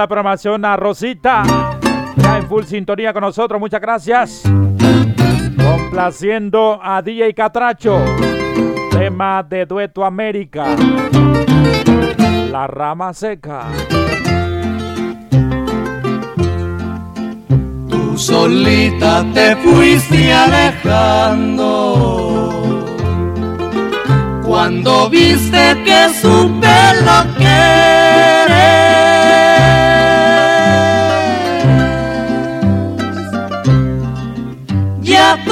la programación a Rosita. Ya en full sintonía con nosotros, muchas gracias. Complaciendo a DJ Catracho. Tema de Dueto América. La rama seca. Tú solita te fuiste alejando cuando viste que supe lo que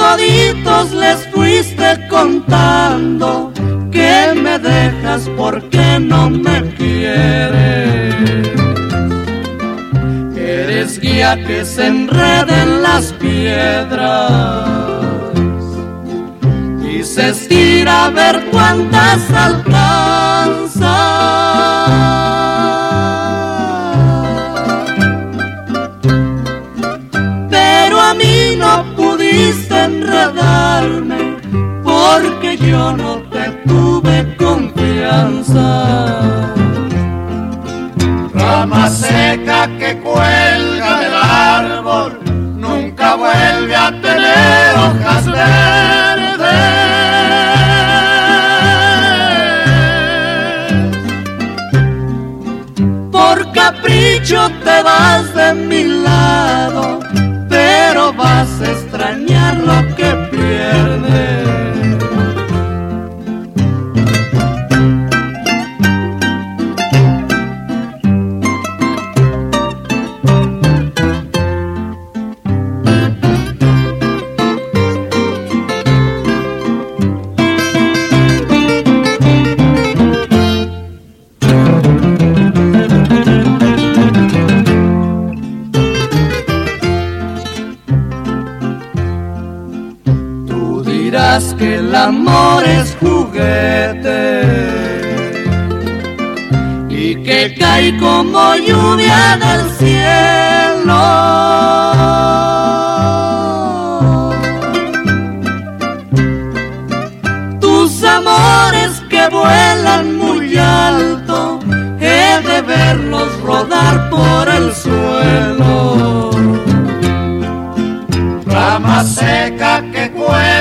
toditos les fuiste contando que me dejas porque no me quieres. Eres guía que se enreda en las piedras se estira a ver cuántas alcanza. Porque yo no te tuve confianza. Rama seca que cuelga del árbol nunca vuelve a tener hojas verdes. capricho te vas amor es juguete y que cae como lluvia del cielo. Tus amores que vuelan muy alto, he de verlos rodar por el suelo. Rama seca que cuelga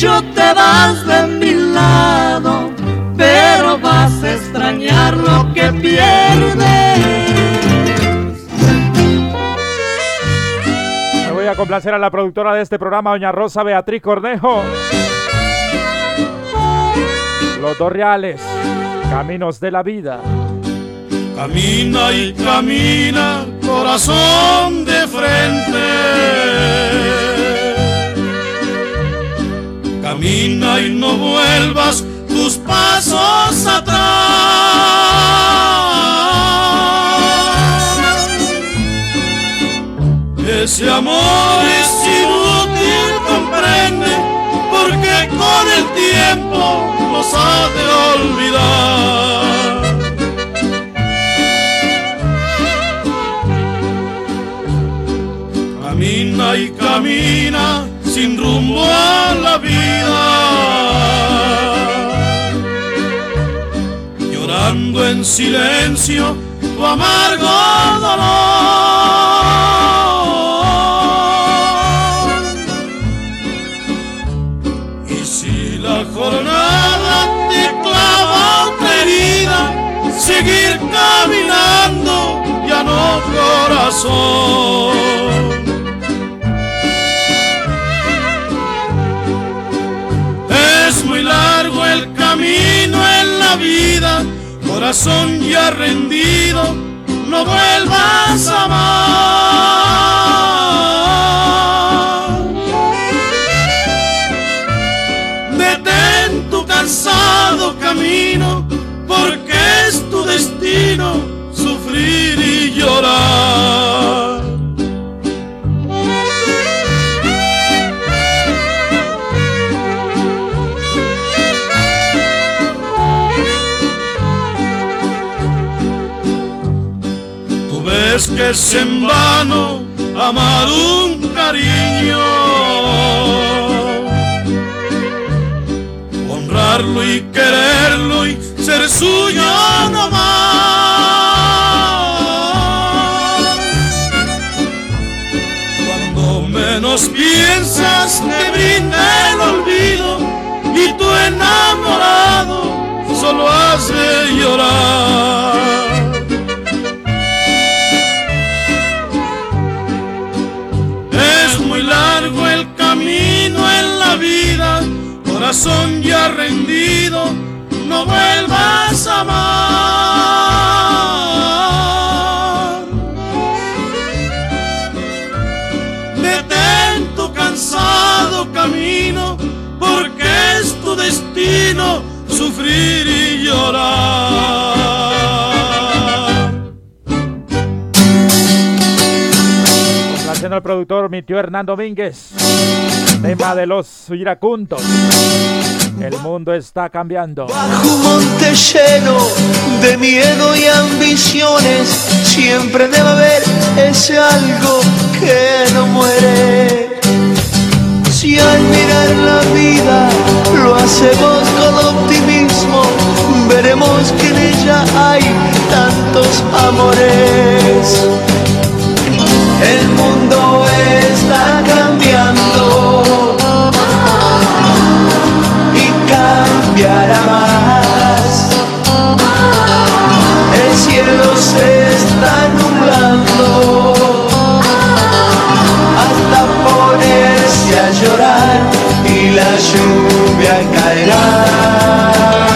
capricho te vas de mi lado, pero vas a extrañar lo que pierdes. Me voy a complacer a la productora de este programa, doña Rosa Beatriz Cornejo. Los dos reales. Caminos de la vida. Camina y camina, corazón de frente. Camina y no vuelvas tus pasos atrás. Ese amor es inútil, comprende, porque con el tiempo nos ha de olvidar. Camina y camina sin rumbo a la vida, llorando en silencio tu amargo dolor. seguir caminando, ya no corazón. Vida, corazón ya rendido, no vuelvas a amar. Es en vano amar un cariño, honrarlo y quererlo y ser suyo más. Cuando menos piensas te brinda el olvido y tu enamorado solo hace llorar. Corazón ya rendido, no vuelvas a amar. Detén tu cansado camino, porque es tu destino sufrir y llorar. Haciendo el productor, mi tío Hernán Domínguez. Tema de los iracundos. El mundo está cambiando. Bajo un monte lleno de miedo y ambiciones, siempre debe haber ese algo que no muere. Si al mirar la vida lo hacemos con optimismo, veremos que en ella hay tantos amores. El mundo está cambiando cambiará más. El cielo se está nublando hasta ponerse a llorar y la lluvia caerá.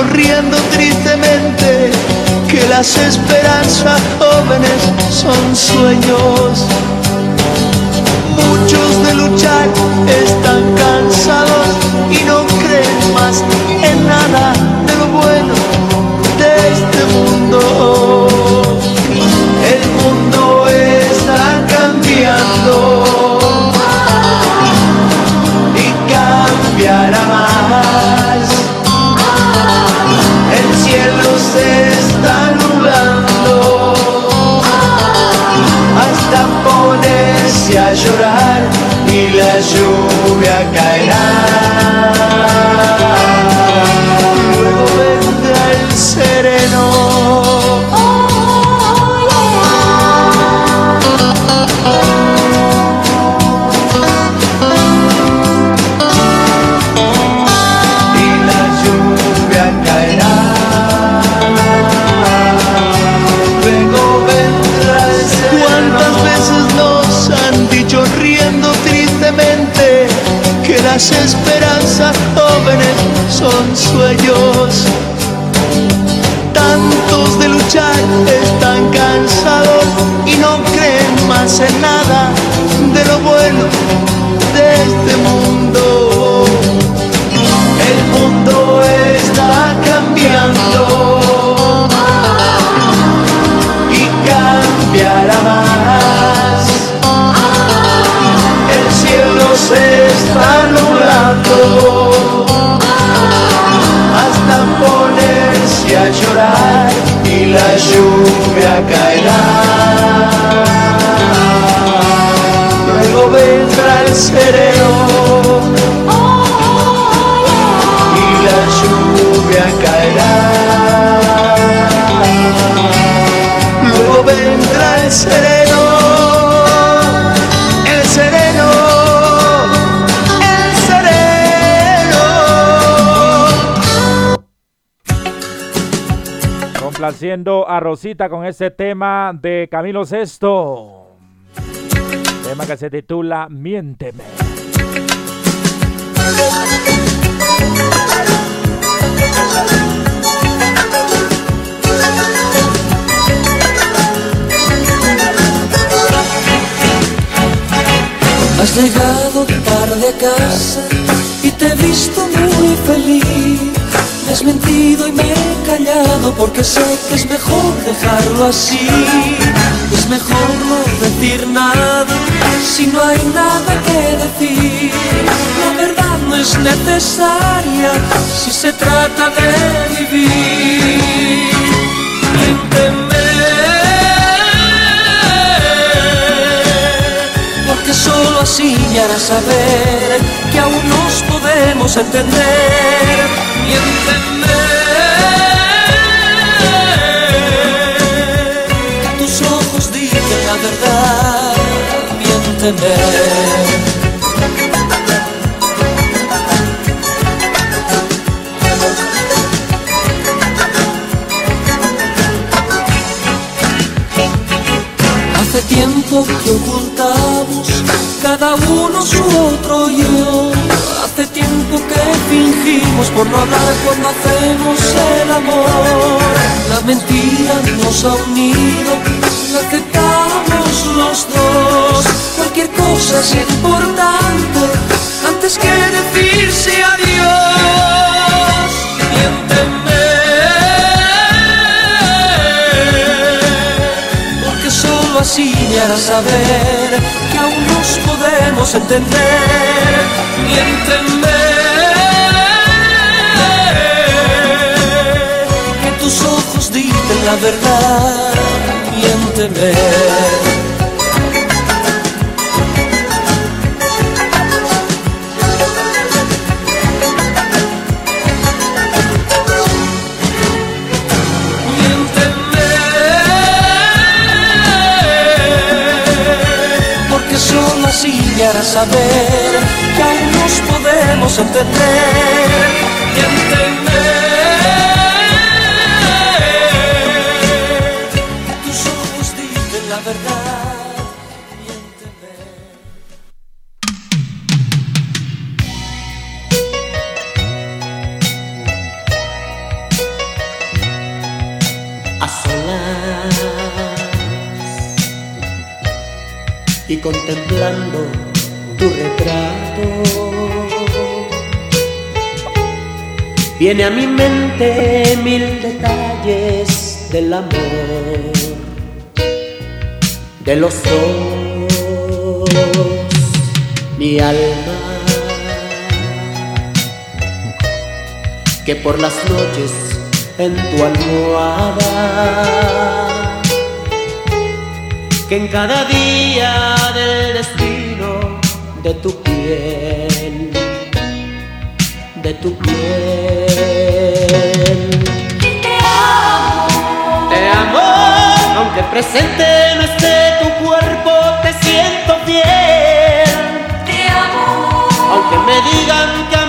Han dicho riendo tristemente que las esperanzas son sueños. Lluvia caerá. Las esperanzas jóvenes son sueños. Tantos de luchar están cansados y no creen más en nada de lo bueno de este mundo. Se está hasta ponerse a llorar y la lluvia caerá. Luego vendrá el sereno y la lluvia caerá. Luego vendrá el sereno. Haciendo a Rosita con este tema de Camilo Sesto. Tema que se titula Miénteme. Has llegado tarde a casa y te he visto muy feliz has mentido y me he callado porque sé que es mejor dejarlo así. Es mejor no decir nada si no hay nada que decir. La verdad es necesaria si se trata de vivir. Porque solo así me hará saber que aún nos podemos entender. Miénteme. Tus ojos dicen la verdad, miénteme. tiempo que ocultamos cada uno su otro yo. Hace tiempo que fingimos por no hablar cuando hacemos el amor. La mentira nos ha unido, la aceptamos los dos. Cualquier cosa es importante antes que decirse adiós. Miénteme. así me hará saber que aún nos podemos entender. Miénteme. Que tus ojos dicen la verdad. Miénteme. Para saber que aún nos podemos entender y entender. Tus ojos dicen la verdad y contemplando tu retrato. Viene a mi mente mil detalles del amor, de los dos, mi alma, que por las noches en tu almohada, que en cada día del destino de tu piel, de tu piel. Te amo, te amo, aunque presente no esté tu cuerpo, te siento fiel. Te amo, aunque me digan que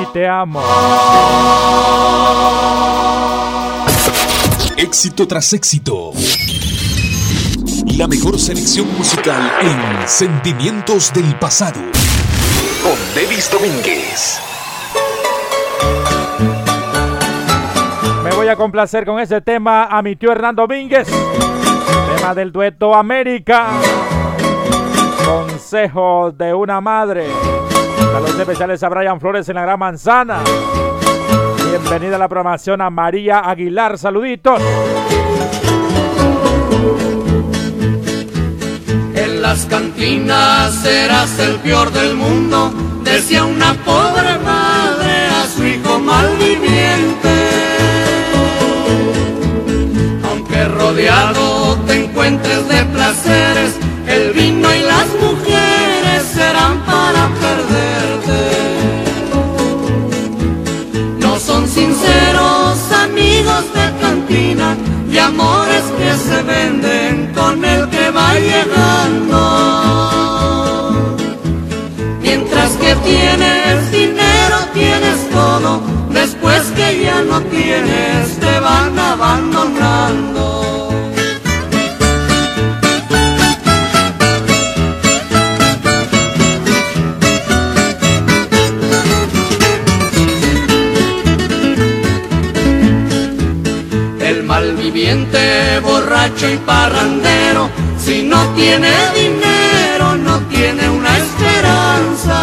y te amo. Éxito tras éxito. La mejor selección musical en Sentimientos del Pasado. Con Devis Domínguez. Voy a complacer con ese tema a mi tío Hernán Domínguez. Tema del dueto América. Consejos de una madre. Saludos especiales a Brian Flores en la Gran Manzana. Bienvenida a la programación a María Aguilar. Saluditos. En las cantinas serás el peor del mundo, decía una pobre madre a su hijo malviviente. Rodeado te encuentres de placeres, el vino y las mujeres serán para perderte. No son sinceros amigos de cantina y amores que se venden con el que va llegando. Mientras que tienes dinero, tienes todo, después que ya no tienes, te van abandonando. Borracho y parrandero, si no tiene dinero, no tiene una esperanza.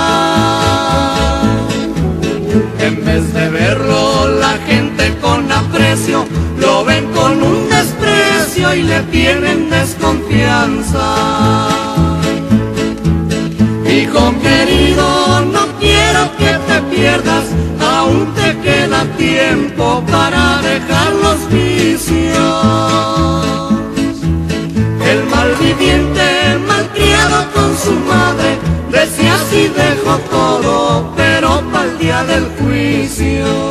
En vez de verlo la gente con aprecio, lo ven con un desprecio y le tienen desconfianza. Hijo querido, no quiero que te pierdas, aún te queda tiempo para dejar los vicios. El malviviente, malcriado con su madre, decía si dejo todo, pero para el día del juicio.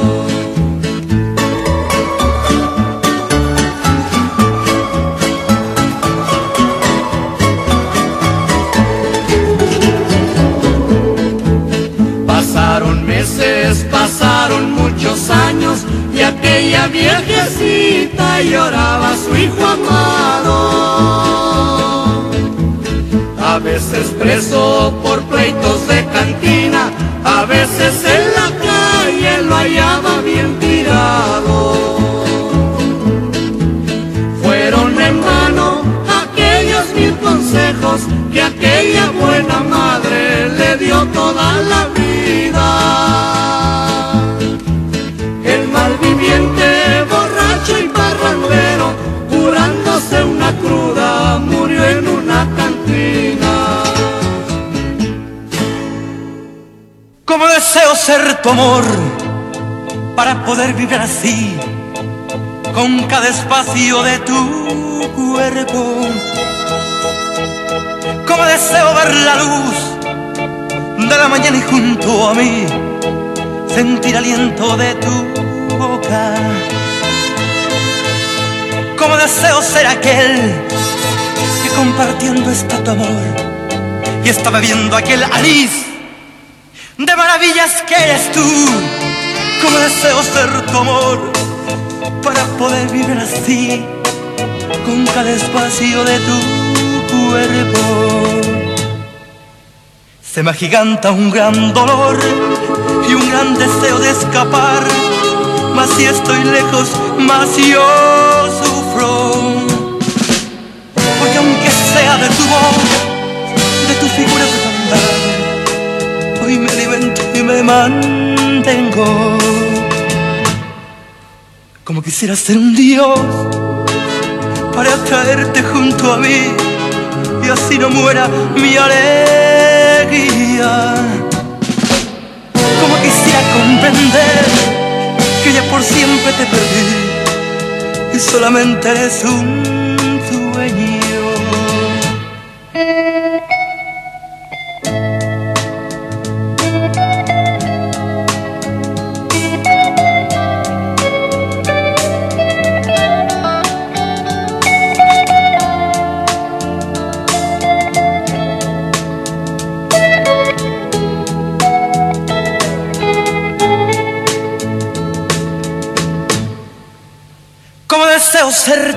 Preso por pleitos de cantina, a veces en la calle lo hallaba bien tirado. Fueron en vano aquellos mil consejos que aquella buena madre le dio toda la vida. Ser tu amor para poder vivir así con cada espacio de tu cuerpo. Como deseo ver la luz de la mañana y junto a mí sentir aliento de tu boca. Como deseo ser aquel que compartiendo está tu amor y está bebiendo aquel anís maravillas que eres tú. Como deseo ser tu amor para poder vivir así con cada espacio de tu cuerpo. Se me agiganta un gran dolor y un gran deseo de escapar, mas si estoy lejos, más yo sufro. Porque aunque sea de tu voz, de tu figura de hoy me alimento y me mantengo. Como quisiera ser un Dios para traerte junto a mí y así no muera mi alegría. Como quisiera comprender que ya por siempre te perdí y solamente eres un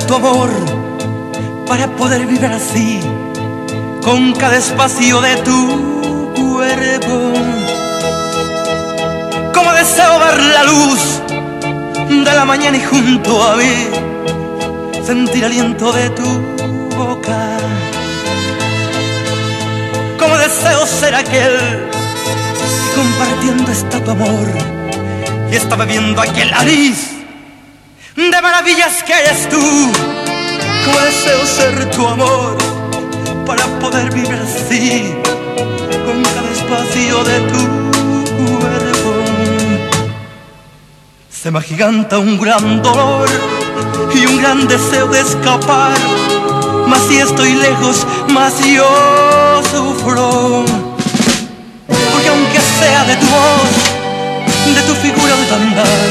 tu amor para poder vivir así con cada espacio de tu cuerpo. Como deseo ver la luz de la mañana y junto a mí sentir aliento de tu boca. Como deseo ser aquel que compartiendo está tu amor y está bebiendo aquel nariz de maravillas que eres tú. Deseo ser tu amor para poder vivir así con cada espacio de tu cuerpo. Se me agiganta un gran dolor y un gran deseo de escapar. Más si estoy lejos, más yo sufro. Porque aunque sea de tu voz, de tu figura de tu andar,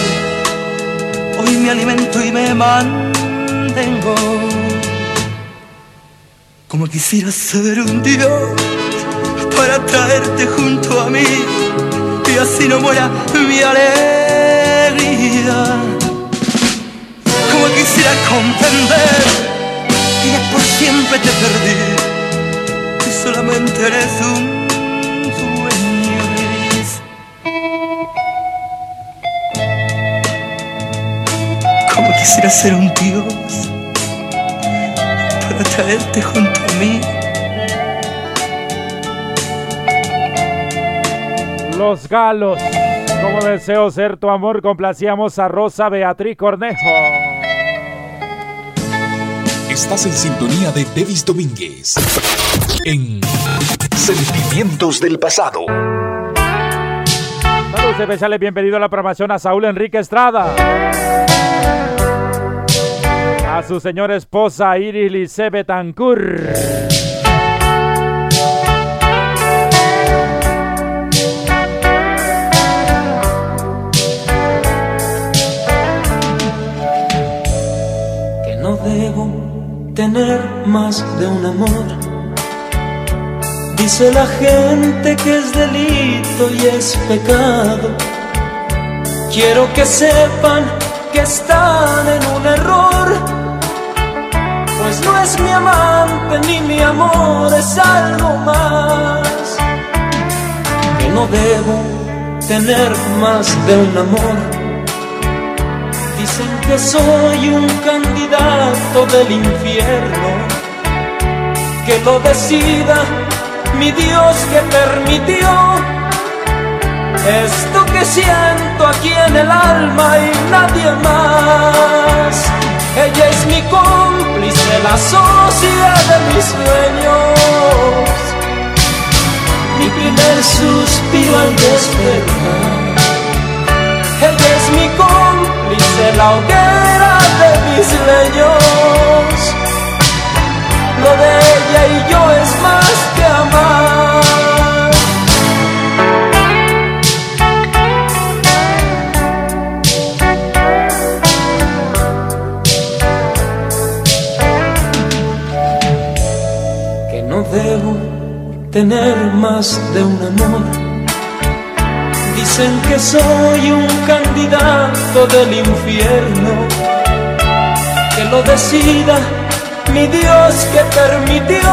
hoy me alimento y me mantengo. Como quisiera ser un Dios para traerte junto a mí y así no muera mi alegría. Como quisiera comprender que ya por siempre te perdí y solamente eres un quisiera ser un Dios para traerte junto Los galos. Como deseo ser tu amor, complacíamos a Rosa Beatriz Cornejo. Estás en sintonía de Davis Domínguez. En Sentimientos del Pasado. Saludos especiales, bienvenido a la programación a Saúl Enrique Estrada. A su señora esposa Iris Lice Betancourt. Tener más de un amor. Dice la gente que es delito y es pecado. Quiero que sepan que están en un error. Pues no es mi amante ni mi amor, es algo más. Que no debo tener más de un amor. Dicen que soy un candidato del infierno, que lo decida mi Dios que permitió esto que siento aquí en el alma y nadie más. Ella es mi cómplice, la socia de mis sueños, mi primer suspiro al despertar. Ella es mi cómplice, la hoguera de mis leños. Lo de ella y yo es más que amar. Que no debo tener más de un amor. Dicen que soy un candidato del infierno, que lo decida mi Dios que permitió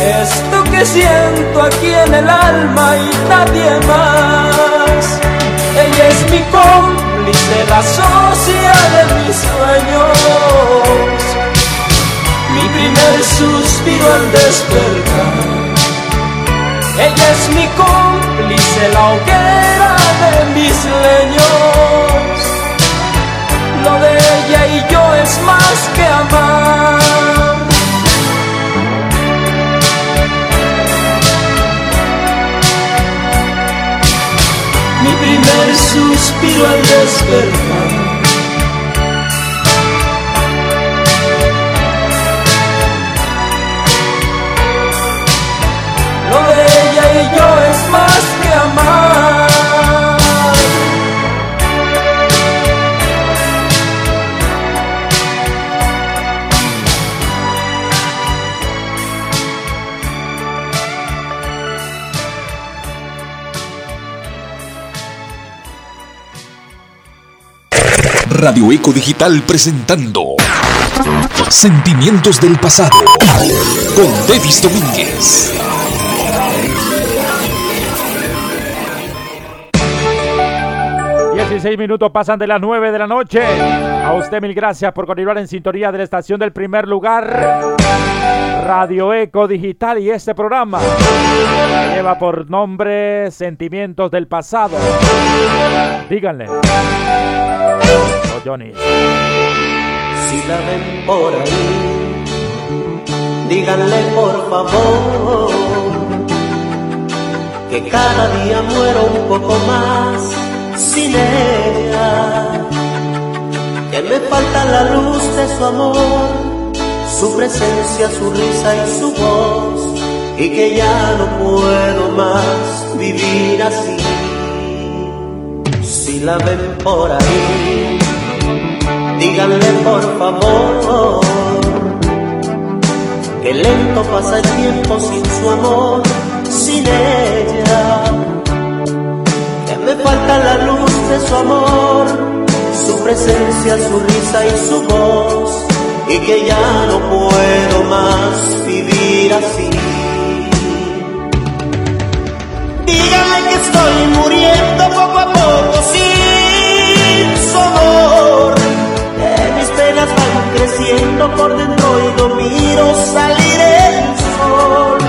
esto que siento aquí en el alma y nadie más. Ella es mi cómplice, la socia de mis sueños, mi primer suspiro al despertar. Ella es mi cómplice, la hoguera de mis leños. Lo de ella y yo es más que amar. Mi primer suspiro al despertar. Radio Eco Digital presentando Sentimientos del pasado con Davis Domínguez. Dieciséis minutos pasan de las 9 de la noche. A usted mil gracias por continuar en sintonía de la estación del primer lugar. Radio Eco Digital y este programa lleva por nombre Sentimientos del Pasado. Díganle. Oh, Johnny. Si la ven por ahí, díganle por favor que cada día muero un poco más sin ella, que me falta la luz de su amor, su presencia, su risa y su voz, y que ya no puedo más vivir así. Si la ven por ahí, díganle por favor que lento pasa el tiempo sin su amor, sin ella. Que me falta la luz de su amor, su presencia, su risa y su voz, y que ya no puedo más vivir así. Díganle que estoy muriendo poco a poco sin su amor. Creciendo por dentro y no miro salir el sol.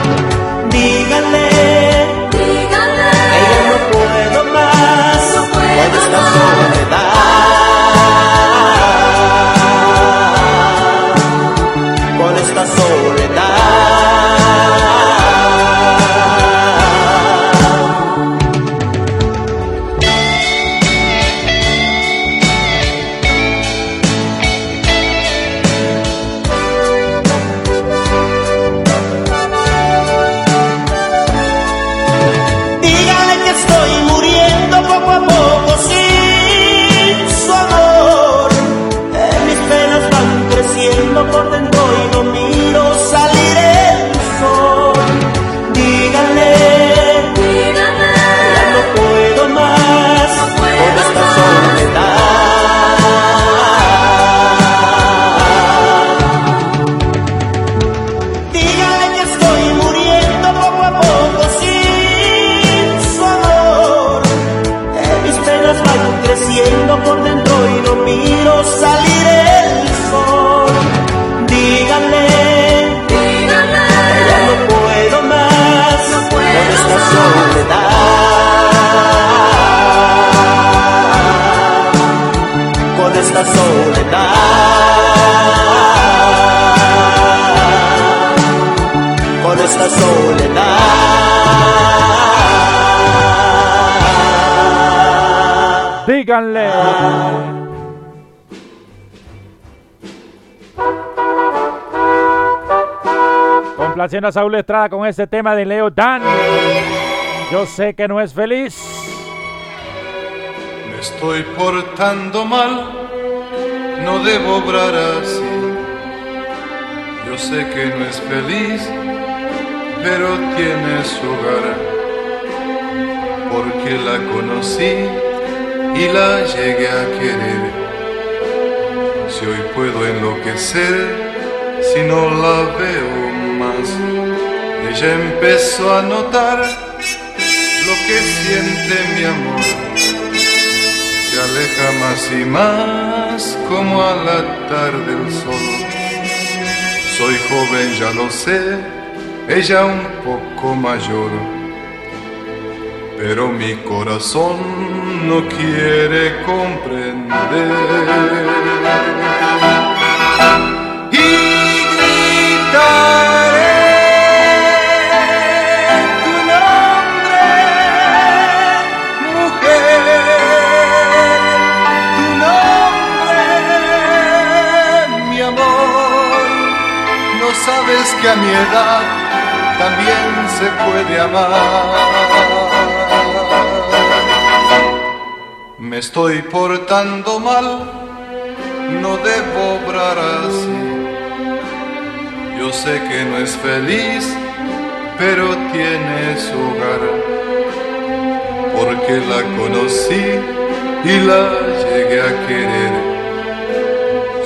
Complaciendo a Saúl Estrada con este tema de Leo Dan. Yo sé que no es feliz. Me estoy portando mal, no debo obrar así. Yo sé que no es feliz, pero tiene su hogar. Porque la conocí y la llegué a querer. Si hoy puedo enloquecer, si no la veo ella empezó a notar lo que siente mi amor se aleja más y más como al tarde el sol. Soy joven, ya lo sé, ella un poco mayor, pero mi corazón no quiere comprender. A mi edad también se puede amar. Me estoy portando mal, no debo obrar así. Yo sé que no es feliz, pero tiene su hogar. Porque la conocí y la llegué a querer.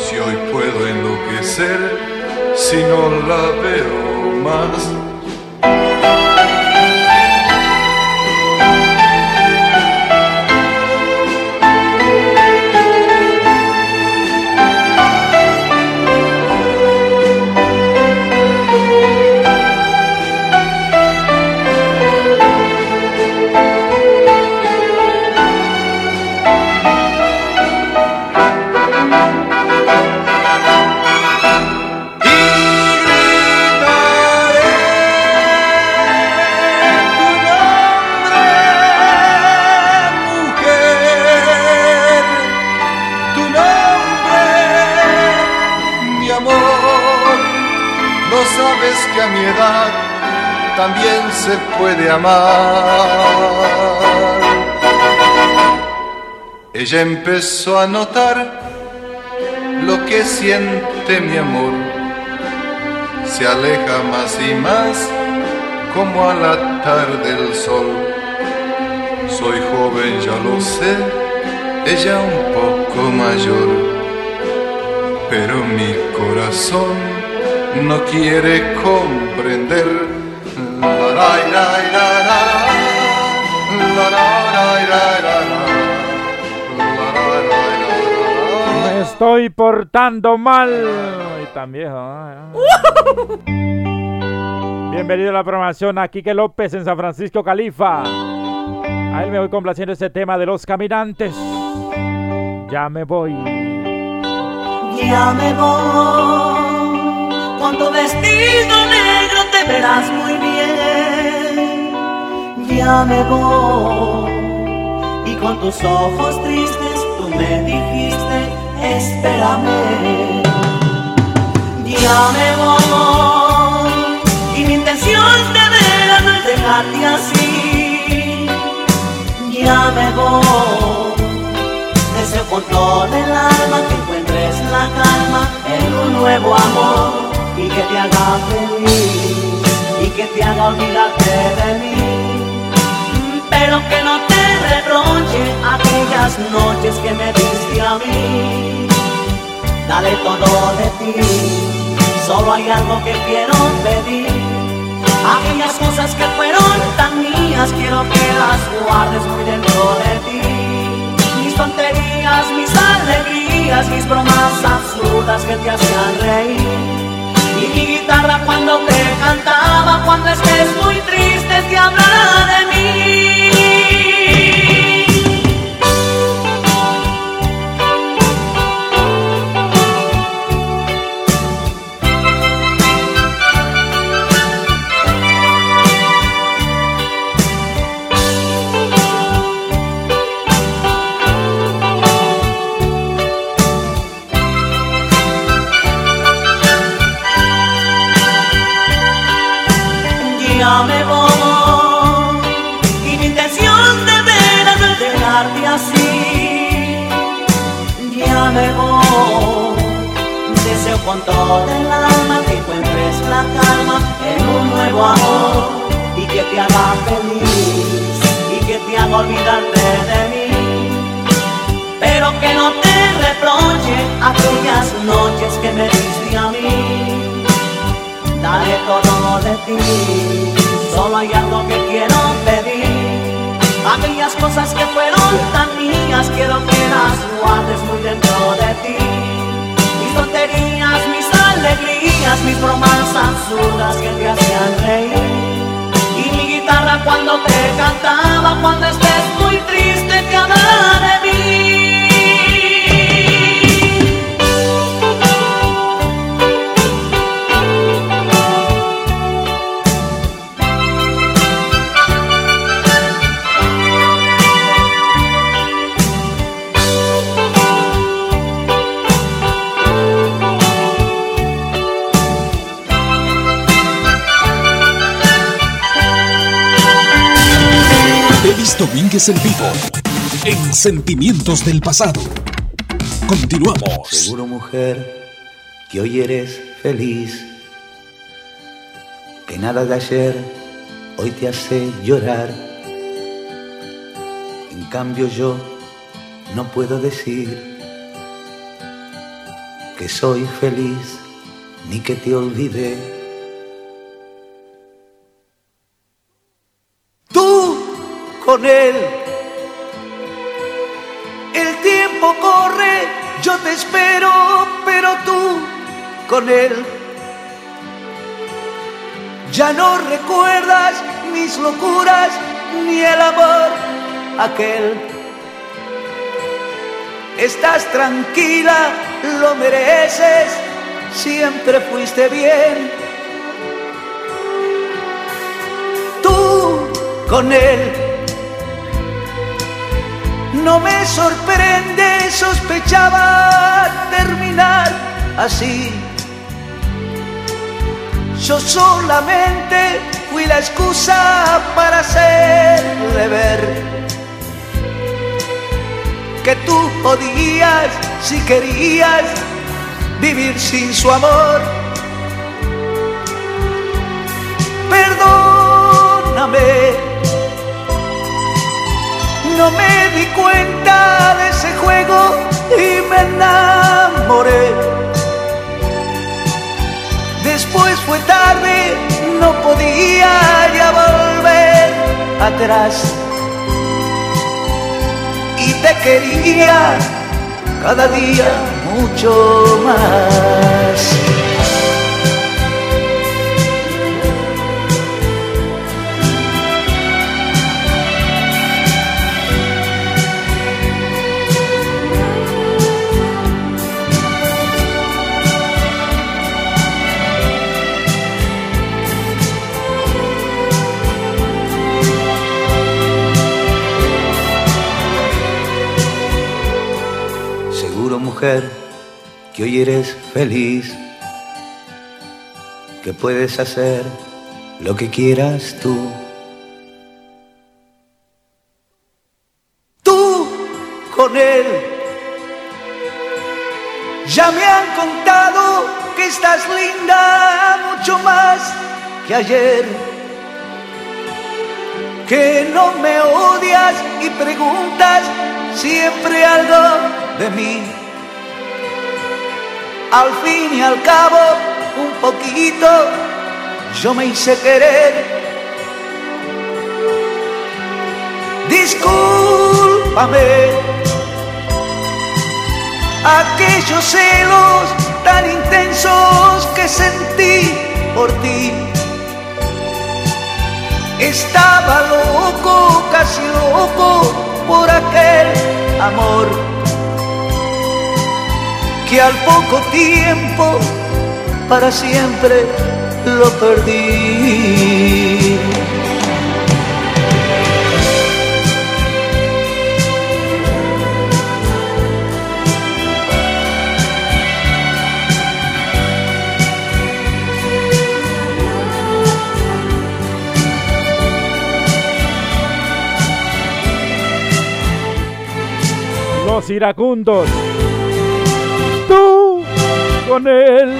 Si hoy puedo enloquecer si no la veo más. Se puede amar. Ella empezó a notar lo que siente mi amor. Se aleja más y más como a la tarde el sol. Soy joven, ya lo sé, ella un poco mayor, pero mi corazón no quiere comprender. Estoy portando mal. Y tan viejo. ay, ay. Bienvenido a la programación a Quique López en San Francisco, Califa. A él me voy complaciendo este tema de los caminantes. Ya me voy. Ya me voy, con tu vestido negro te verás muy bien. Ya me voy, y con tus ojos tristes tú me dijiste, espérame. Ya me voy, y mi intención de veras no es dejarte así. Ya me voy. Deseo con todo el alma que encuentres la calma en un nuevo amor y que te haga feliz y que te haga olvidarte de mí. Pero que no te reproche aquellas noches que me diste a mí. Dale todo de ti, solo hay algo que quiero pedir. Aquellas cosas que fueron tan mías quiero que las guardes muy dentro de ti mis tonterías, mis alegrías, mis bromas absurdas que te hacían reír. Y mi guitarra cuando te cantaba, cuando estés muy triste te hablará de mí. Con todo el alma que encuentres la calma en un nuevo amor y que te haga feliz y que te haga olvidarte de mí. Pero que no te reproche aquellas noches que me diste a mí. Dale todo de ti, solo hay algo que quiero pedir. Aquellas cosas que fueron tan mías, quiero que las guardes muy dentro de ti. Mis alegrías, mis bromas absurdas que te hacían reír. Y mi guitarra cuando te cantaba, cuando estés muy triste, te hablará de mí. Domínguez en vivo. En Sentimientos del Pasado. Continuamos. Seguro mujer que hoy eres feliz, que nada de ayer hoy te hace llorar. En cambio yo no puedo decir que soy feliz ni que te olvidé. Con él, el tiempo corre, yo te espero, pero tú con él. Ya no recuerdas mis locuras ni el amor aquel. Estás tranquila, lo mereces, siempre fuiste bien. Tú con él. No me sorprende, sospechaba terminar así. Yo solamente fui la excusa para hacerle ver que tú podías, si querías, vivir sin su amor. Perdóname, no me di cuenta de ese juego y me enamoré. Después fue tarde, no podía ya volver atrás y te quería cada día mucho más. Mujer que hoy eres feliz, que puedes hacer lo que quieras tú. Tú con él. Ya me han contado que estás linda mucho más que ayer. Que no me odias y preguntas siempre algo de mí. Al fin y al cabo, un poquito yo me hice querer. Discúlpame aquellos celos tan intensos que sentí por ti. Estaba loco, casi loco por aquel amor que al poco tiempo para siempre lo perdí. Los iracundos. Con él.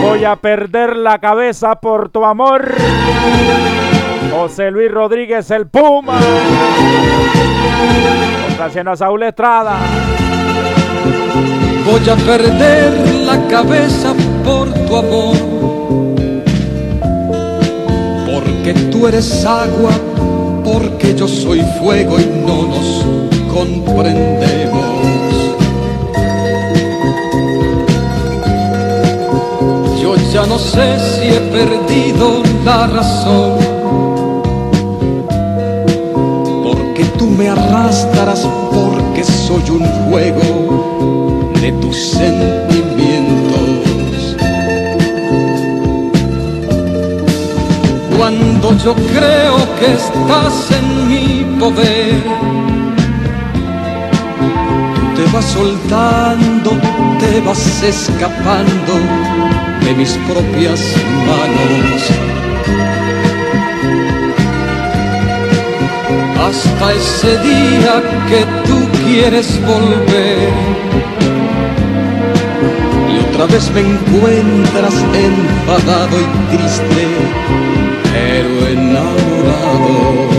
Voy a perder la cabeza por tu amor. José Luis Rodríguez el Puma. Haciendo a Saúl Estrada. Voy a perder la cabeza por tu amor. Porque tú eres agua, porque yo soy fuego y no nos comprendemos. Yo ya no sé si he perdido la razón. Porque tú me arrastras, porque soy un juego de tus sentimientos. Yo creo que estás en mi poder, te vas soltando, te vas escapando de mis propias manos. Hasta ese día que tú quieres volver. Y otra vez me encuentras enfadado y triste, pero enamorado.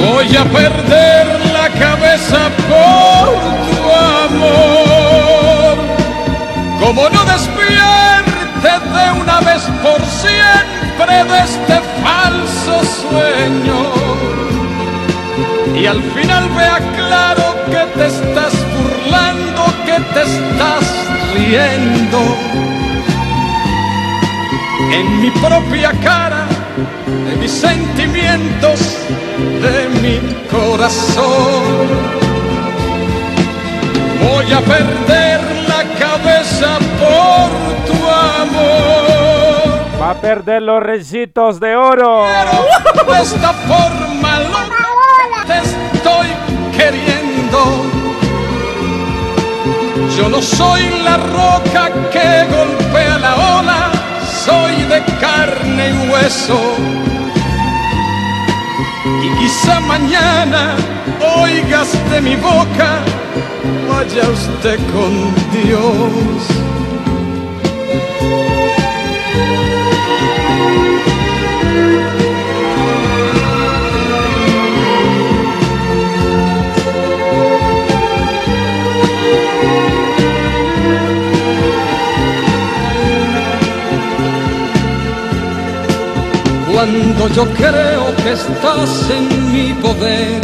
Voy a perder la cabeza por tu amor. Como no despierte de una vez por siempre de este falso sueño. Y al final vea claro que te estás burlando, que te estás riendo. En mi propia cara, de mis sentimientos, de mi corazón. Voy a perder la cabeza por tu amor. Va a perder los recitos de oro. De esta forma loca te estoy queriendo. Yo no soy la roca que golpea la ola, soy de carne y hueso. Y quizá mañana oigas de mi boca, vaya usted con Dios. Cuando yo creo que estás en mi poder,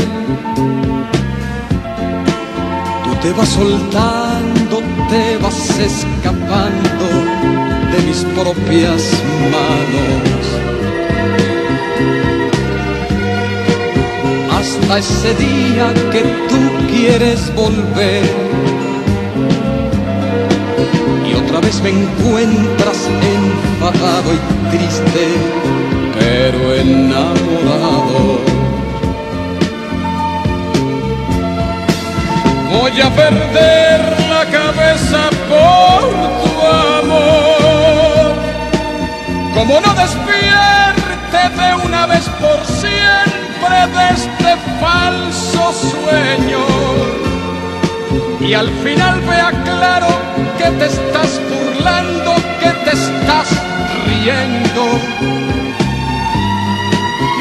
tú te vas soltando, te vas escapando de mis propias manos. Hasta ese día que tú quieres volver. Y otra vez me encuentras enfadado y triste pero enamorado. Voy a perder la cabeza por tu amor. Como no despierte de una vez por siempre de este falso sueño. Y al final vea claro que te estás burlando, que te estás riendo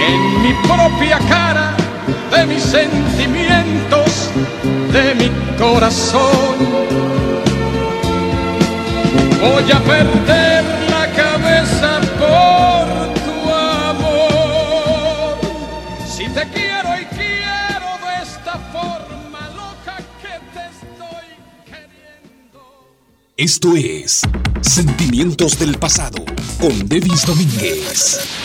en mi propia cara, de mis sentimientos, de mi corazón. Voy a perder la cabeza por tu amor. Si te quiero y quiero de esta forma loca que te estoy queriendo. Esto es Sentimientos del Pasado con Devis Domínguez.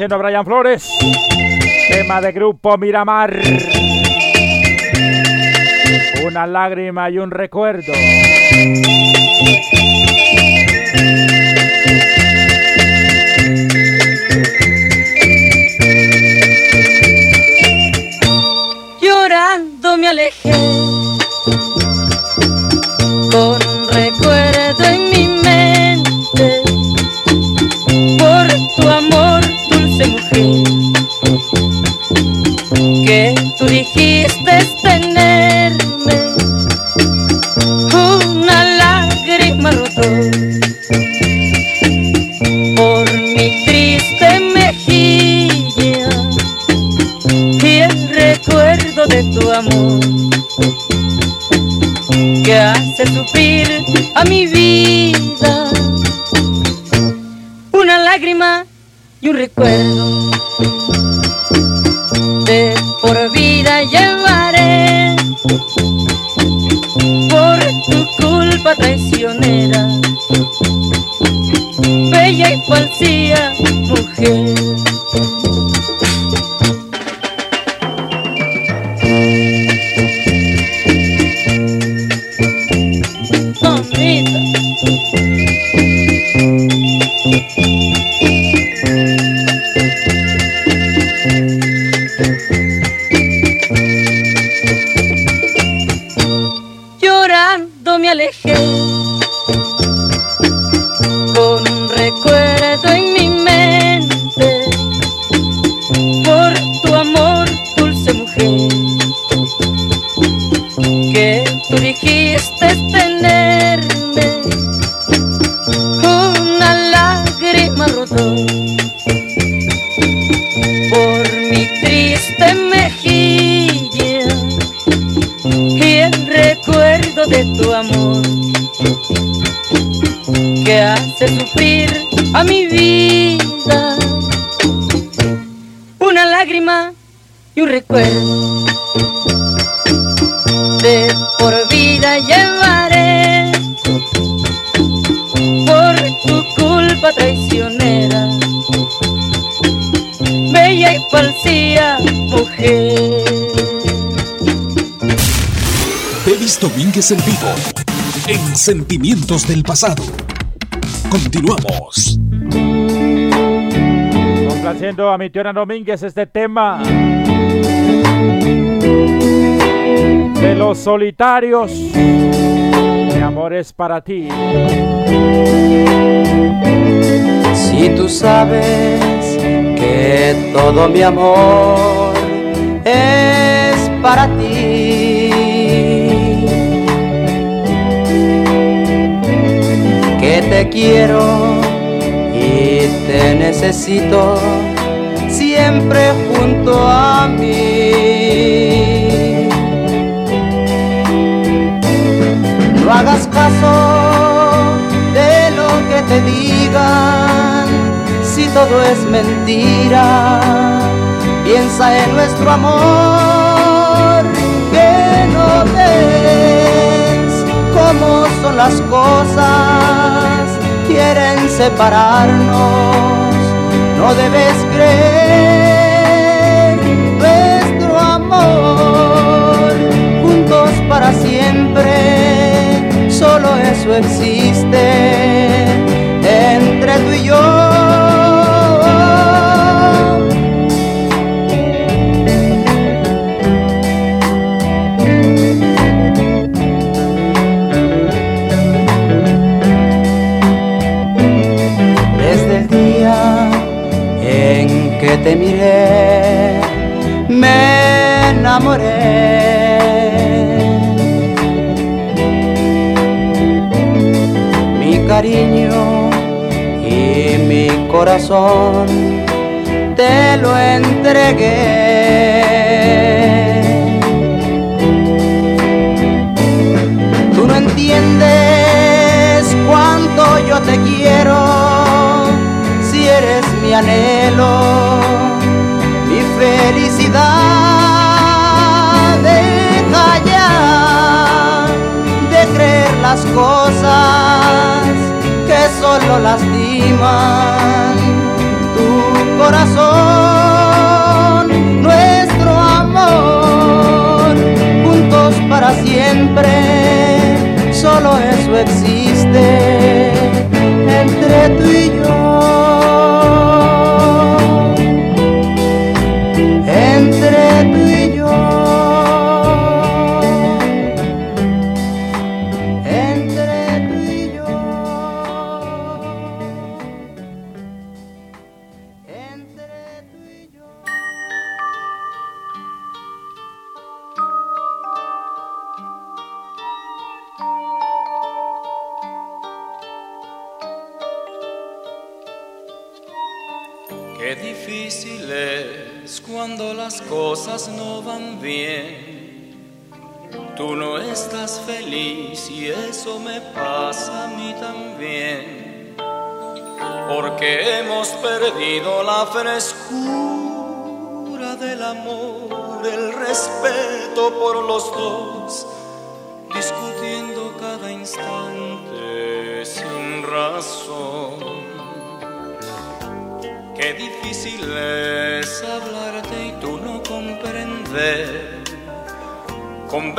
Complaciendo a Brian Flores. Tema de grupo Miramar. Una lágrima y un recuerdo. Llorando me alejé Pampita. Del Pasado. Continuamos. Complaciendo a mi tía Domínguez este tema de los solitarios. Mi amor es para ti. Si tú sabes que todo mi amor es para ti. Te quiero y te necesito siempre junto a mí. No hagas caso de lo que te digan, si todo es mentira, piensa en nuestro amor, que no ves cómo son las cosas, separarnos, no debes creer nuestro amor, juntos para siempre, solo eso existe te miré, me enamoré. Mi cariño y mi corazón te lo entregué. Tú no entiendes anhelo, mi felicidad. Deja ya de creer las cosas que solo lastiman tu corazón, nuestro amor, juntos para siempre, solo eso existe entre tú y yo.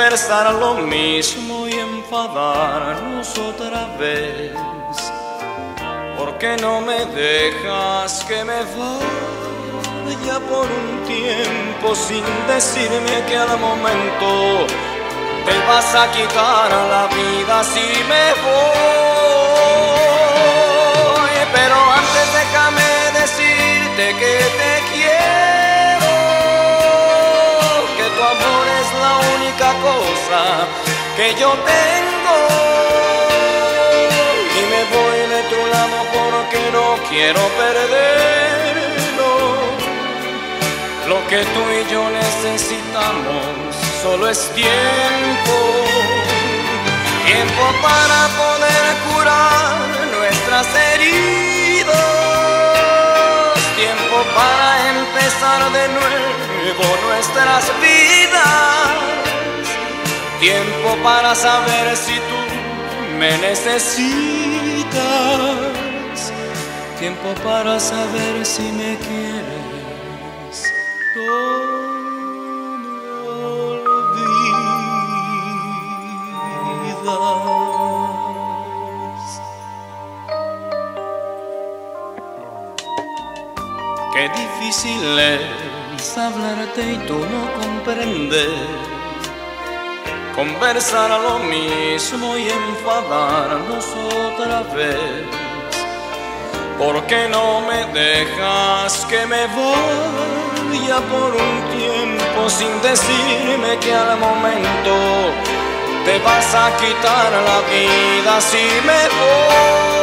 Conversar lo mismo y enfadarnos otra vez. ¿Por qué no me dejas que me vaya por un tiempo sin decirme que al momento te vas a quitar la vida si me voy? Pero antes déjame decirte que te quiero, única cosa que yo tengo. Y me voy de tu lado porque no quiero perderlo. Lo que tú y yo necesitamos solo es tiempo. Tiempo para poder curar nuestra nuestras heridas. Tiempo para empezar de nuevo nuestras vidas. Tiempo para saber si tú me necesitas. Tiempo para saber si me quieres. Qué difícil es hablarte y tú no comprendes. Conversar a lo mismo y enfadarnos otra vez. ¿Por qué no me dejas que me vaya por un tiempo sin decirme que al momento te vas a quitar la vida si me voy?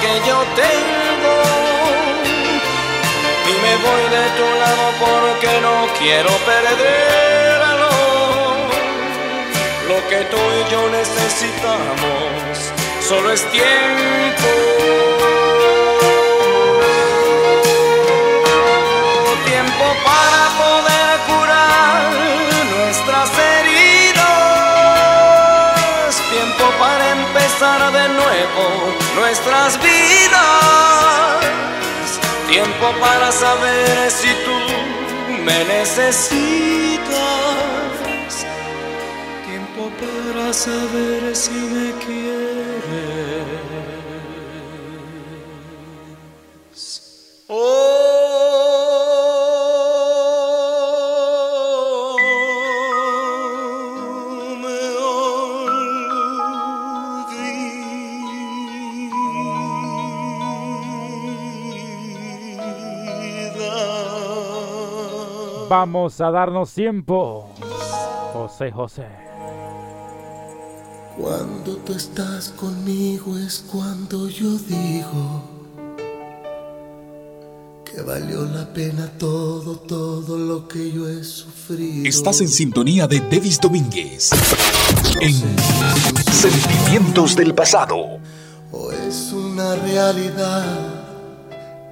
Que yo tengo. Y me voy de tu lado porque no quiero perderlo. Lo que tú y yo necesitamos solo es tiempo. Tiempo para poder curar nuestras heridas. Tiempo para empezar de nuestras vidas. Tiempo para saber si tú me necesitas. Tiempo para saber si me quieres. Oh, Vamos a darnos tiempo. José José. Cuando tú estás conmigo es cuando yo digo que valió la pena todo, todo lo que yo he sufrido. Estás en sintonía de Davis Domínguez. En Sentimientos del Pasado. O es una realidad,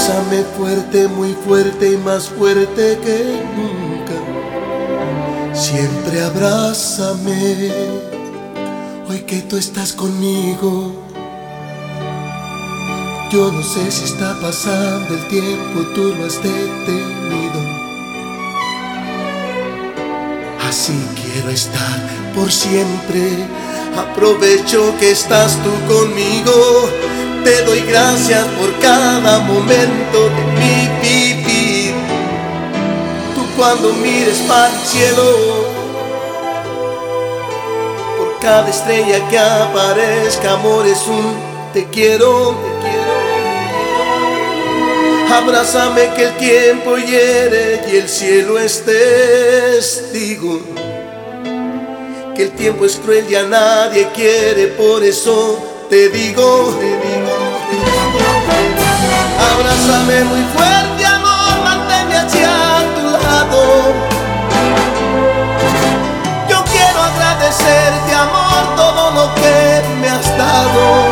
Abrázame fuerte, muy fuerte y más fuerte que nunca. Siempre abrázame, hoy que tú estás conmigo. Yo no sé si está pasando el tiempo, tú lo has detenido. Así quiero estar por siempre. Aprovecho que estás tú conmigo. Te doy gracias por cada momento de mi vivir. Tú cuando mires para el cielo, por cada estrella que aparezca, amor es un te quiero, te quiero. Abrázame que el tiempo hiere y el cielo es testigo. El tiempo es cruel y a nadie quiere, por eso te digo, te digo, te digo. Abrázame muy fuerte, amor, manténme hacia tu lado. Yo quiero agradecerte, amor, todo lo que me has dado.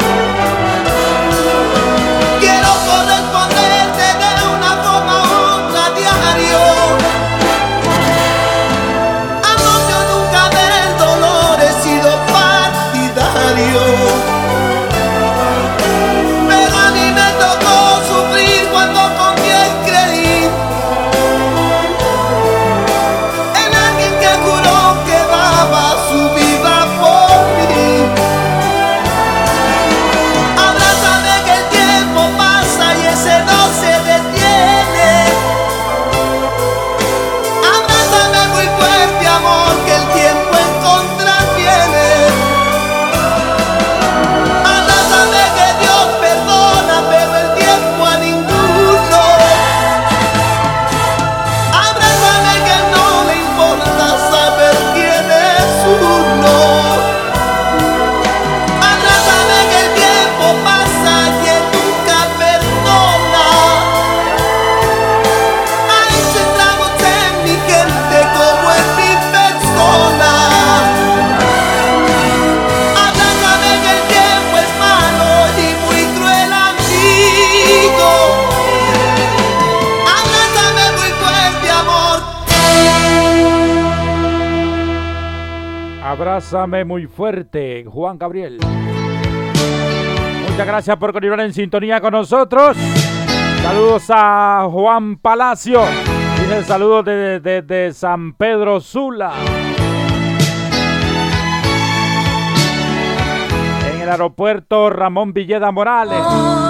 Muy fuerte, Juan Gabriel. Muchas gracias por continuar en sintonía con nosotros. Saludos a Juan Palacio. Dice saludos desde de, de San Pedro Sula. En el aeropuerto Ramón Villeda Morales.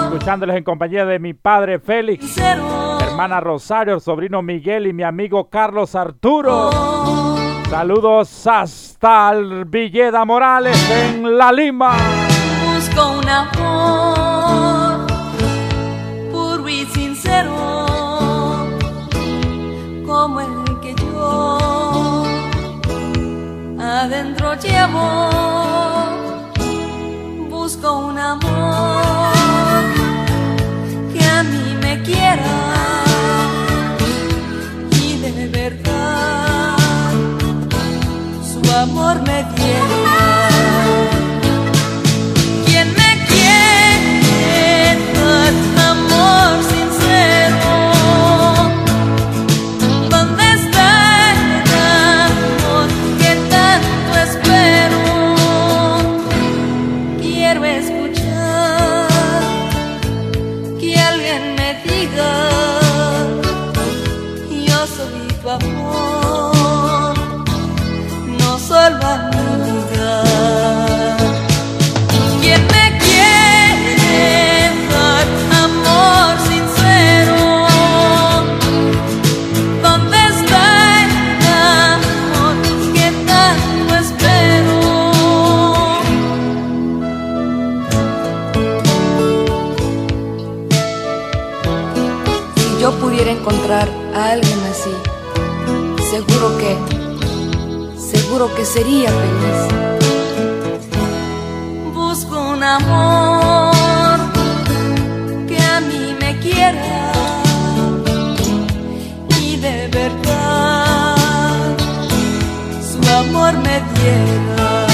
Escuchándoles en compañía de mi padre Félix, hermana Rosario, sobrino Miguel y mi amigo Carlos Arturo. Saludos hasta el Villeda Morales en La Lima. Busco un amor puro y sincero como el que yo adentro llevo. Busco un amor amor me diera. Que sería feliz. Busco un amor que a mí me quiera y de verdad su amor me diera.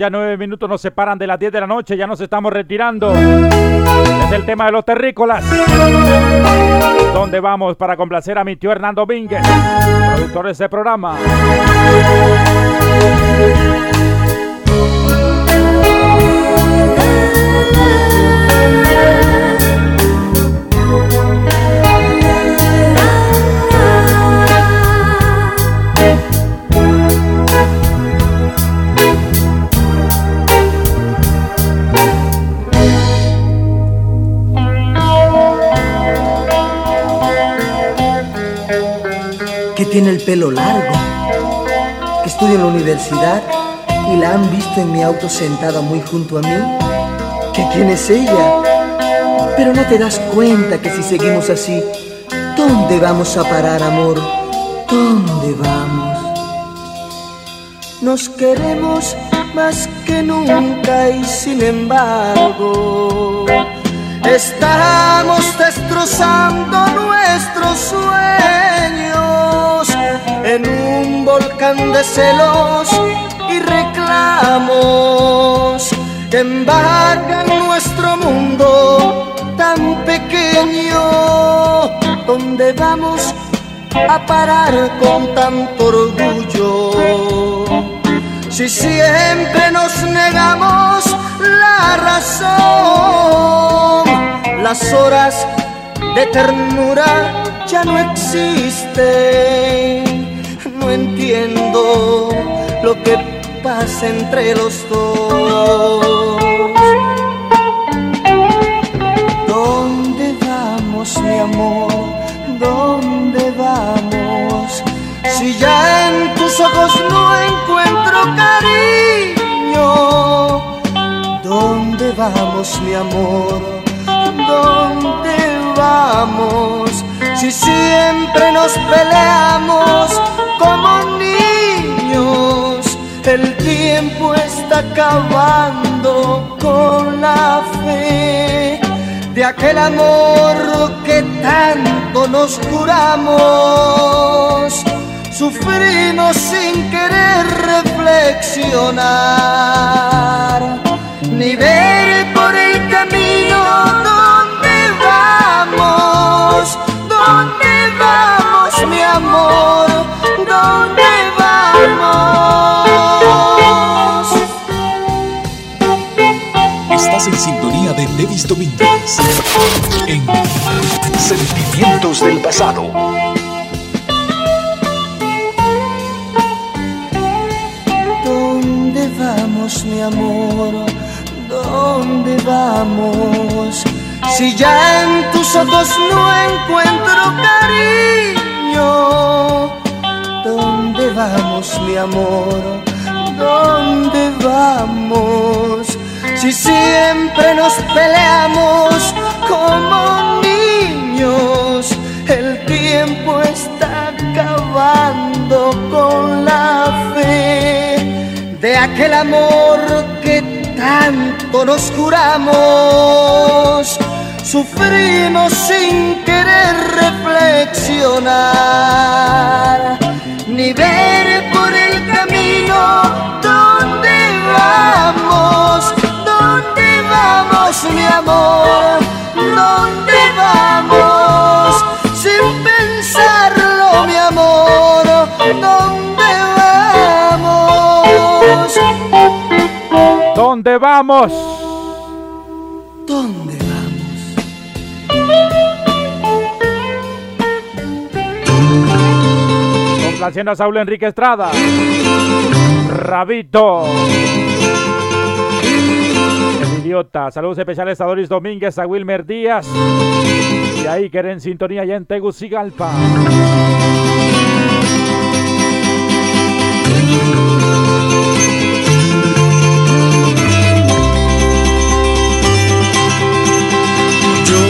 Ya nueve minutos nos separan de las 10 de la noche, ya nos estamos retirando. Es el tema de los terrícolas. ¿Dónde vamos para complacer a mi tío Hernán Domínguez, productor de ese programa? Tiene el pelo largo, que estudia en la universidad y la han visto en mi auto sentada muy junto a mí. ¿Que quién es ella? Pero no te das cuenta que si seguimos así, ¿dónde vamos a parar, amor? ¿Dónde vamos? Nos queremos más que nunca y sin embargo estamos destrozando nuestros sueños en un volcán de celos y reclamos que embargan nuestro mundo tan pequeño donde vamos a parar con tanto orgullo. Si siempre nos negamos la razón las horas de ternura ya no existen no entiendo lo que pasa entre los dos ¿Dónde vamos mi amor? ¿Dónde vamos? Si ya en tus ojos no encuentro cariño, ¿dónde vamos mi amor? ¿Dónde vamos? Si siempre nos peleamos como niños, el tiempo está acabando con la fe de aquel amor que tanto nos juramos. Sufrimos sin querer reflexionar, ni ver por el camino dónde vamos, mi amor, dónde vamos. Estás en sintonía de Devis Domínguez en Sentimientos del Pasado. ¿Dónde vamos, mi amor? ¿Dónde vamos? Si ya en tus ojos no encuentro cariño, ¿dónde vamos, mi amor? ¿Dónde vamos? Si siempre nos peleamos como niños, el tiempo está acabando con la fe de aquel amor tanto nos juramos. Sufrimos sin querer reflexionar, ni ver por el camino donde vamos, dónde vamos, mi amor, dónde vamos, ¿Dónde vamos? ¿Dónde Complaciendo a Saúl Enrique Estrada. Rabito. El idiota. Saludos especiales a Doris Domínguez, a Wilmer Díaz. Y ahí que en sintonía ya en Tegucigalpa.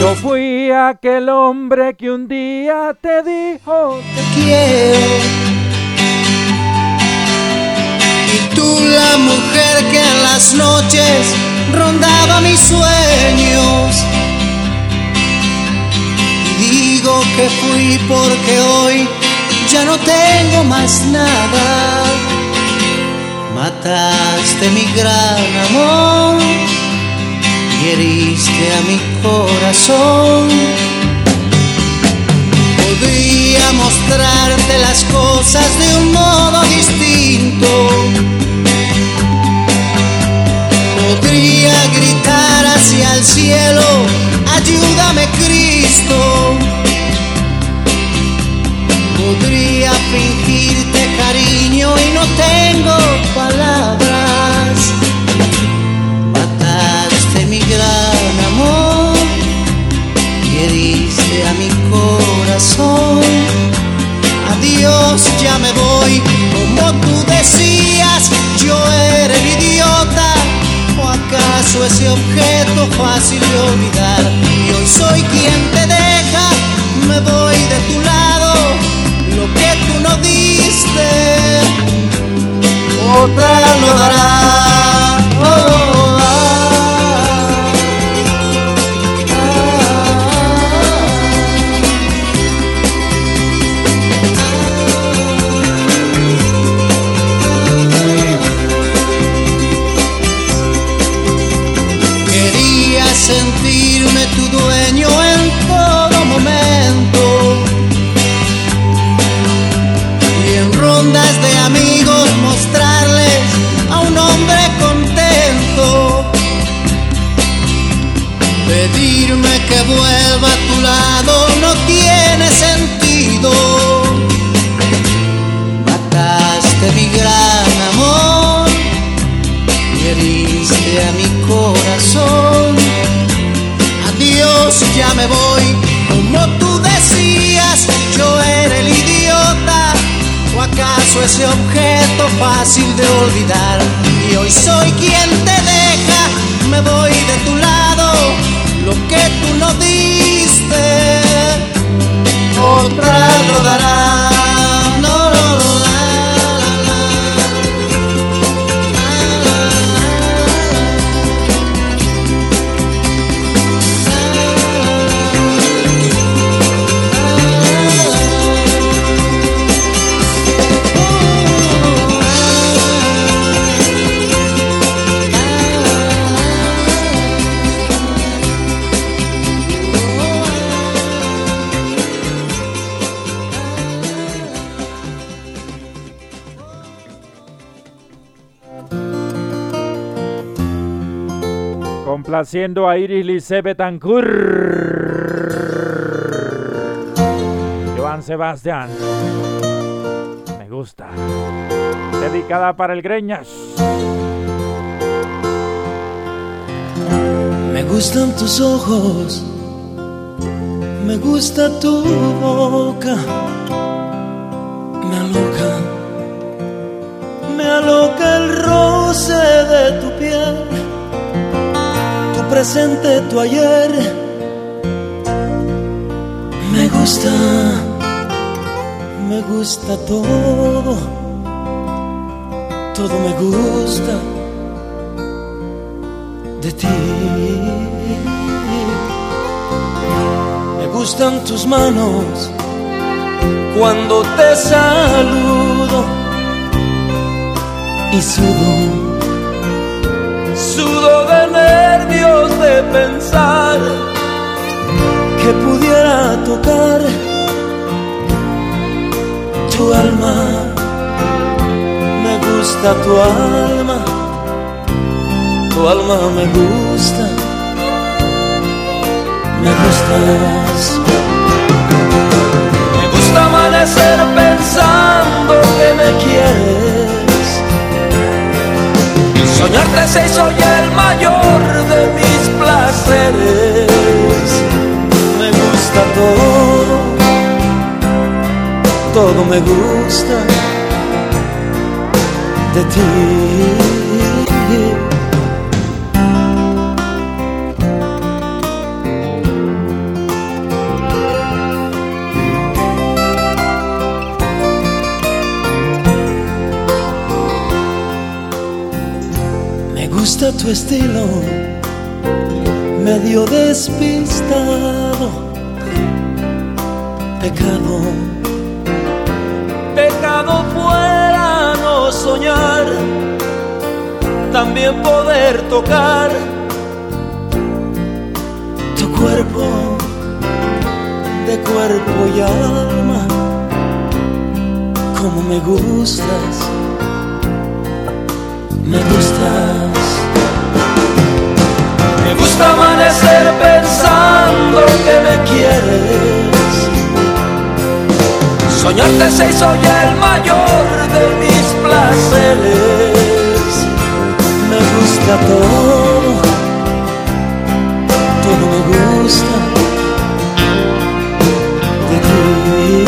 Yo fui aquel hombre que un día te dijo te quiero. Y tú la mujer que en las noches rondaba mis sueños. Y digo que fui porque hoy ya no tengo más nada. Mataste mi gran amor y a mi corazón. Podría mostrarte las cosas de un modo distinto. Podría gritar hacia el cielo, ayúdame Cristo. Podría fingirte cariño y no tengo palabras. Adiós, ya me voy. Como tú decías, yo era el idiota. ¿O acaso ese objeto fácil de olvidar? Y hoy soy quien te deja, me voy de tu lado. Lo que tú no diste, otra lo dará. Complaciendo a Iris Lice Betancourt. Joan Sebastián. Me gusta. Dedicada para el Greñas. Me gustan tus ojos, me gusta tu boca, presente, ayer, me gusta, me gusta todo, todo me gusta de ti. Me gustan tus manos cuando te saludo y sudo, sudo de nervios de pensar que pudiera tocar tu alma. Me gusta tu alma tu alma me gusta, me gustas. Me gusta amanecer pensando que me quieres. Soñarte se hizo ya el mayor de mis placeres. Me gusta todo, todo me gusta de ti. Gusta tu estilo, medio despistado, pecado, pecado fuera no soñar, también poder tocar. Tu cuerpo de cuerpo y alma, como me gustas me gustas. Me gusta amanecer pensando que me quieres. Soñarte se hizo ya el mayor de mis placeres. Me gusta todo, todo me gusta de ti.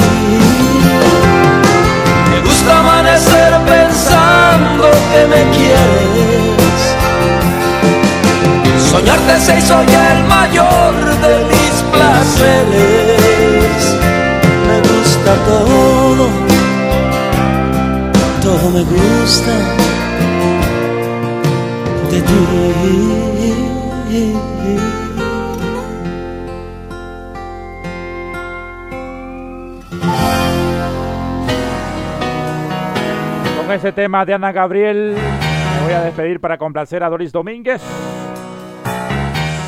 Me gusta amanecer pensando que me quieres. Soñarte se hizo ya el mayor de mis placeres. Me gusta todo, todo me gusta de ti. Con ese tema de Ana Gabriel, me voy a despedir para complacer a Doris Domínguez.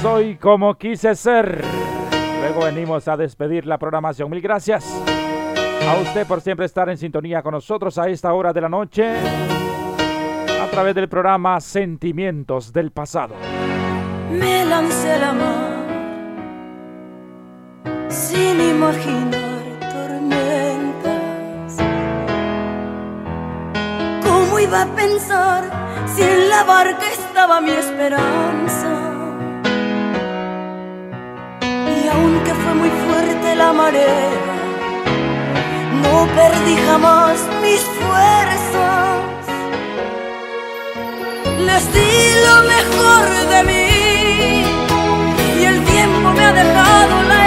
Soy como quise ser. Luego venimos a despedir la programación. Mil gracias a usted por siempre estar en sintonía con nosotros a esta hora de la noche a través del programa Sentimientos del Pasado. Me lancé al mar sin imaginar tormentas. ¿Cómo iba a pensar si en la barca estaba mi esperanza? Fue muy fuerte la marea, no perdí jamás mis fuerzas. Les di lo mejor de mí y el tiempo me ha dejado la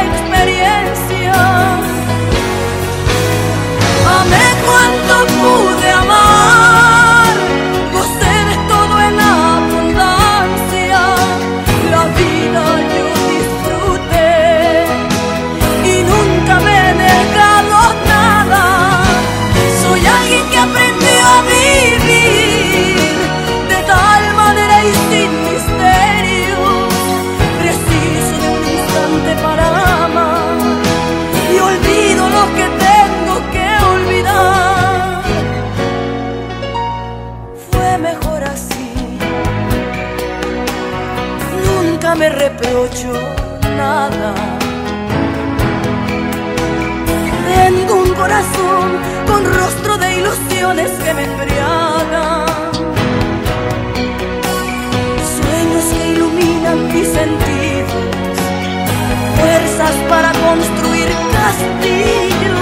reprocho nada. Tengo un corazón con rostro de ilusiones que me embriagan. Sueños que iluminan mis sentidos, fuerzas para construir castillos.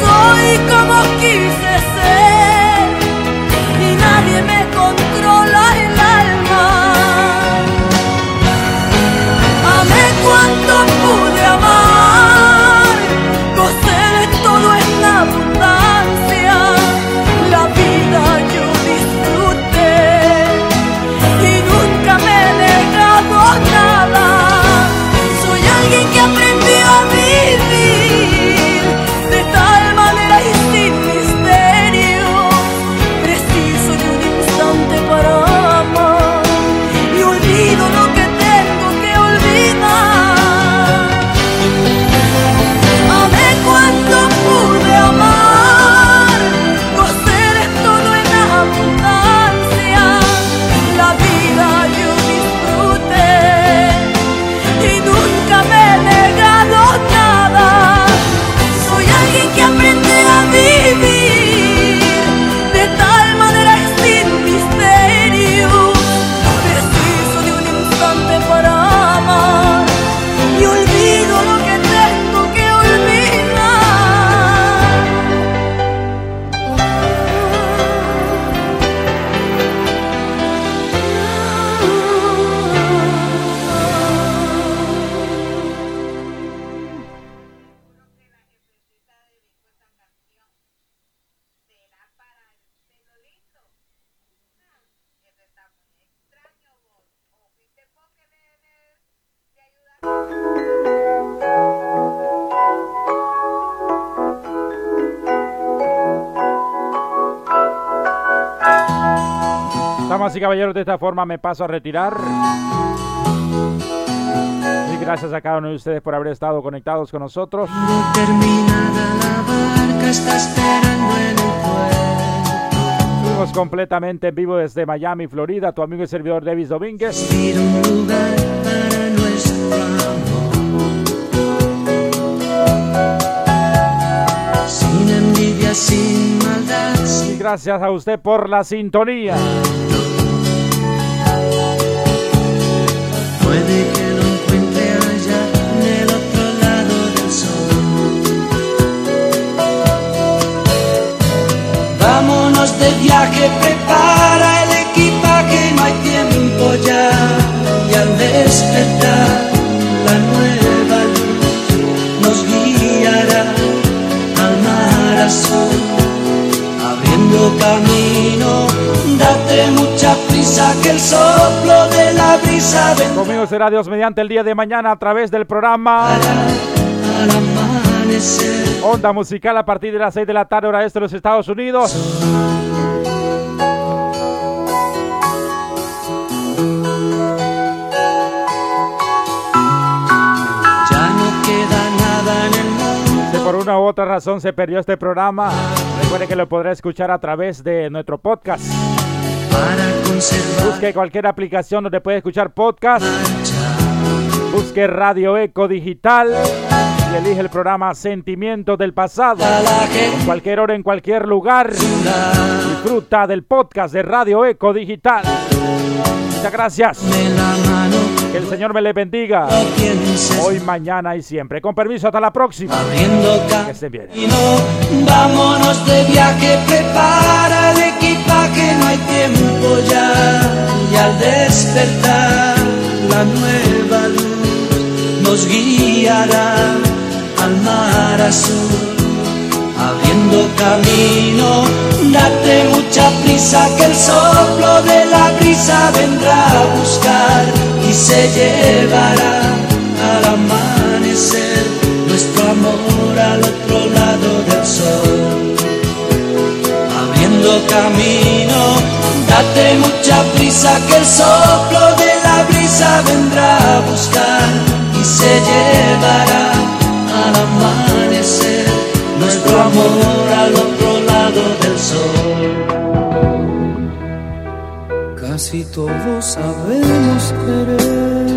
Soy como quise ser y nadie me controla y caballeros, de esta forma me paso a retirar. Y gracias a cada uno de ustedes por haber estado conectados con nosotros. barca está esperando en el puerto. Estuvimos completamente en vivo desde Miami, Florida. Tu amigo y servidor Davis Domínguez. Ir a un lugar para nuestro amor. Sin envidia, sin maldad. Y gracias a usted por la sintonía. Puede que lo encuentre allá en el otro lado del sol. Vámonos de viaje, prepara el equipaje, no hay tiempo ya. Y al despertar, la nueva luz nos guiará al mar azul, abriendo camino. Date mucha prisa que el soplo de la brisa vendrá Conmigo será Dios mediante el día de mañana a través del programa al amanecer. Onda musical a partir de las 6 de la tarde, hora este de los Estados Unidos. Ya mundo. Si por una u otra razón se perdió este programa, recuerde que lo podrá escuchar a través de nuestro podcast. Busque cualquier aplicación donde puede escuchar podcast. Busque Radio Eco Digital y elige el programa Sentimientos del Pasado. En cualquier hora, en cualquier lugar. Disfruta del podcast de Radio Eco Digital. Muchas gracias. Que el Señor me le bendiga. Hoy, mañana y siempre. Con permiso, hasta la próxima. Que estén bien. Vámonos de viaje, prepara el equipaje, no hay tiempo ya. Y al despertar, la nueva luz nos guiará al mar azul. Abriendo camino, date mucha prisa que el soplo de la brisa vendrá a buscar y se llevará al amanecer nuestro amor al otro lado del sol. Abriendo camino, date mucha prisa que el soplo de la brisa vendrá a buscar y se llevará al amanecer nuestro amor al otro lado del sol. Casi todos sabemos querer,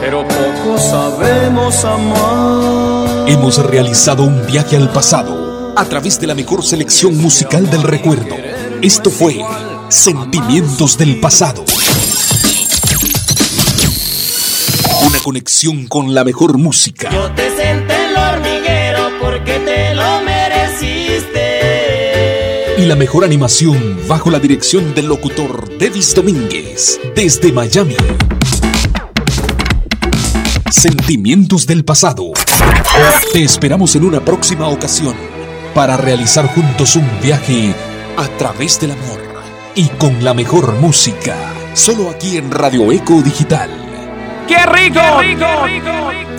pero poco sabemos amar. Hemos realizado un viaje al pasado a través de la mejor selección musical del recuerdo. Esto fue Sentimientos del Pasado. Una conexión con la mejor música. Y la mejor animación bajo la dirección del locutor Davis Domínguez desde Miami. Sentimientos del pasado. Te esperamos en una próxima ocasión para realizar juntos un viaje a través del amor y con la mejor música. Solo aquí en Radio Eco Digital. ¡Qué rico! ¡Qué rico! ¡Qué rico!